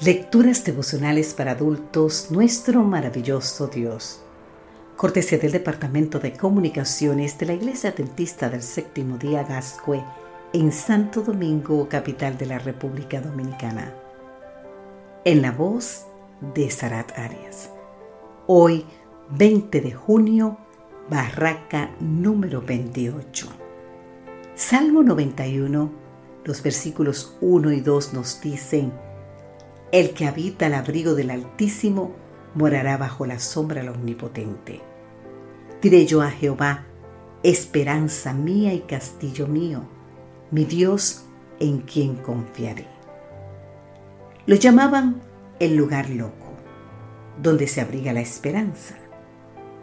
Lecturas devocionales para adultos, nuestro maravilloso Dios. Cortesía del Departamento de Comunicaciones de la Iglesia Adventista del Séptimo Día Gascue en Santo Domingo, capital de la República Dominicana. En la voz de Sarat Arias. Hoy, 20 de junio, Barraca número 28. Salmo 91, los versículos 1 y 2 nos dicen, el que habita al abrigo del Altísimo morará bajo la sombra del Omnipotente. Diré yo a Jehová, esperanza mía y castillo mío, mi Dios en quien confiaré. Lo llamaban el lugar loco, donde se abriga la esperanza.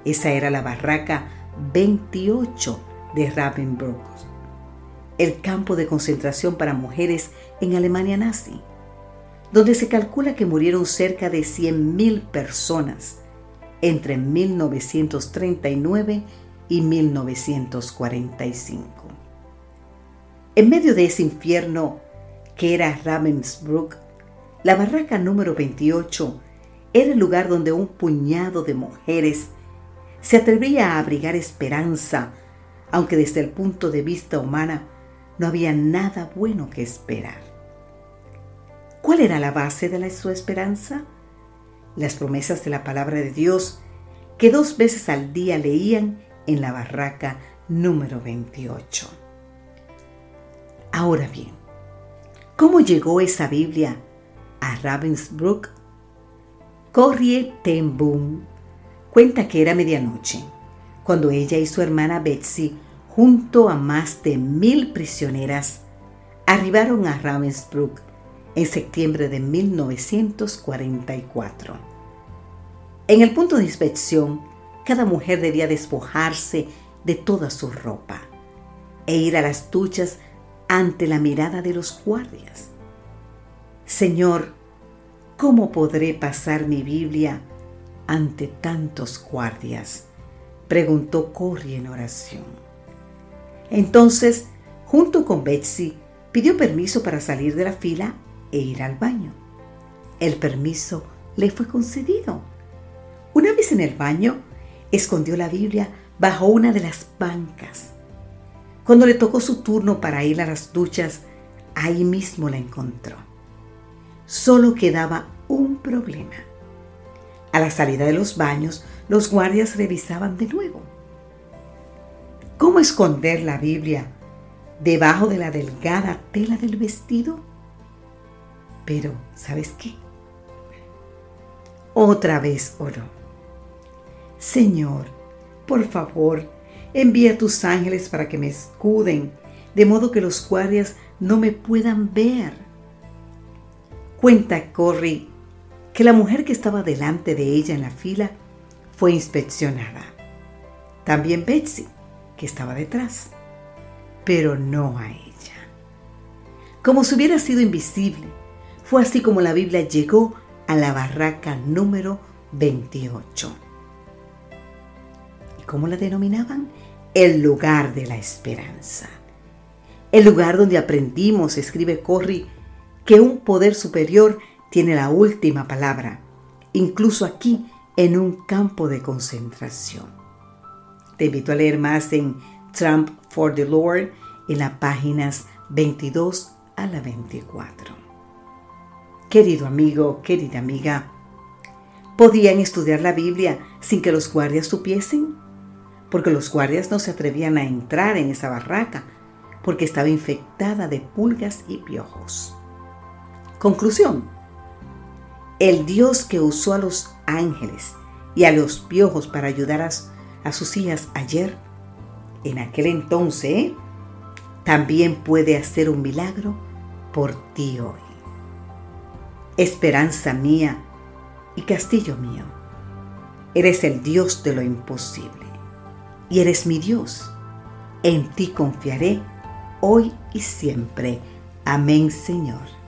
Esa era la barraca 28 de Ravensbrück, el campo de concentración para mujeres en Alemania nazi donde se calcula que murieron cerca de 100.000 personas entre 1939 y 1945. En medio de ese infierno que era Ravensbrück, la barraca número 28 era el lugar donde un puñado de mujeres se atrevía a abrigar esperanza, aunque desde el punto de vista humana no había nada bueno que esperar. ¿Cuál era la base de su esperanza? Las promesas de la palabra de Dios que dos veces al día leían en la barraca número 28. Ahora bien, ¿cómo llegó esa Biblia a Ravensbrück? Corrie ten Boom cuenta que era medianoche, cuando ella y su hermana Betsy, junto a más de mil prisioneras, arribaron a Ravensbrück en septiembre de 1944. En el punto de inspección, cada mujer debía despojarse de toda su ropa e ir a las duchas ante la mirada de los guardias. Señor, ¿cómo podré pasar mi Biblia ante tantos guardias? preguntó Corrie en oración. Entonces, junto con Betsy, pidió permiso para salir de la fila e ir al baño. El permiso le fue concedido. Una vez en el baño, escondió la Biblia bajo una de las bancas. Cuando le tocó su turno para ir a las duchas, ahí mismo la encontró. Solo quedaba un problema. A la salida de los baños, los guardias revisaban de nuevo. ¿Cómo esconder la Biblia debajo de la delgada tela del vestido? Pero, ¿sabes qué? Otra vez oró. Señor, por favor, envía tus ángeles para que me escuden, de modo que los guardias no me puedan ver. Cuenta Corrie que la mujer que estaba delante de ella en la fila fue inspeccionada. También Betsy, que estaba detrás, pero no a ella. Como si hubiera sido invisible, fue así como la Biblia llegó a la barraca número 28. ¿Y cómo la denominaban? El lugar de la esperanza. El lugar donde aprendimos, escribe Corrie, que un poder superior tiene la última palabra, incluso aquí en un campo de concentración. Te invito a leer más en Trump for the Lord en las páginas 22 a la 24. Querido amigo, querida amiga, ¿podían estudiar la Biblia sin que los guardias supiesen? Porque los guardias no se atrevían a entrar en esa barraca porque estaba infectada de pulgas y piojos. Conclusión. El Dios que usó a los ángeles y a los piojos para ayudar a, sus hijas ayer, en aquel entonces, también puede hacer un milagro por ti hoy esperanza mía y castillo mío. Eres el Dios de lo imposible y eres mi Dios. En ti confiaré hoy y siempre. Amén, Señor.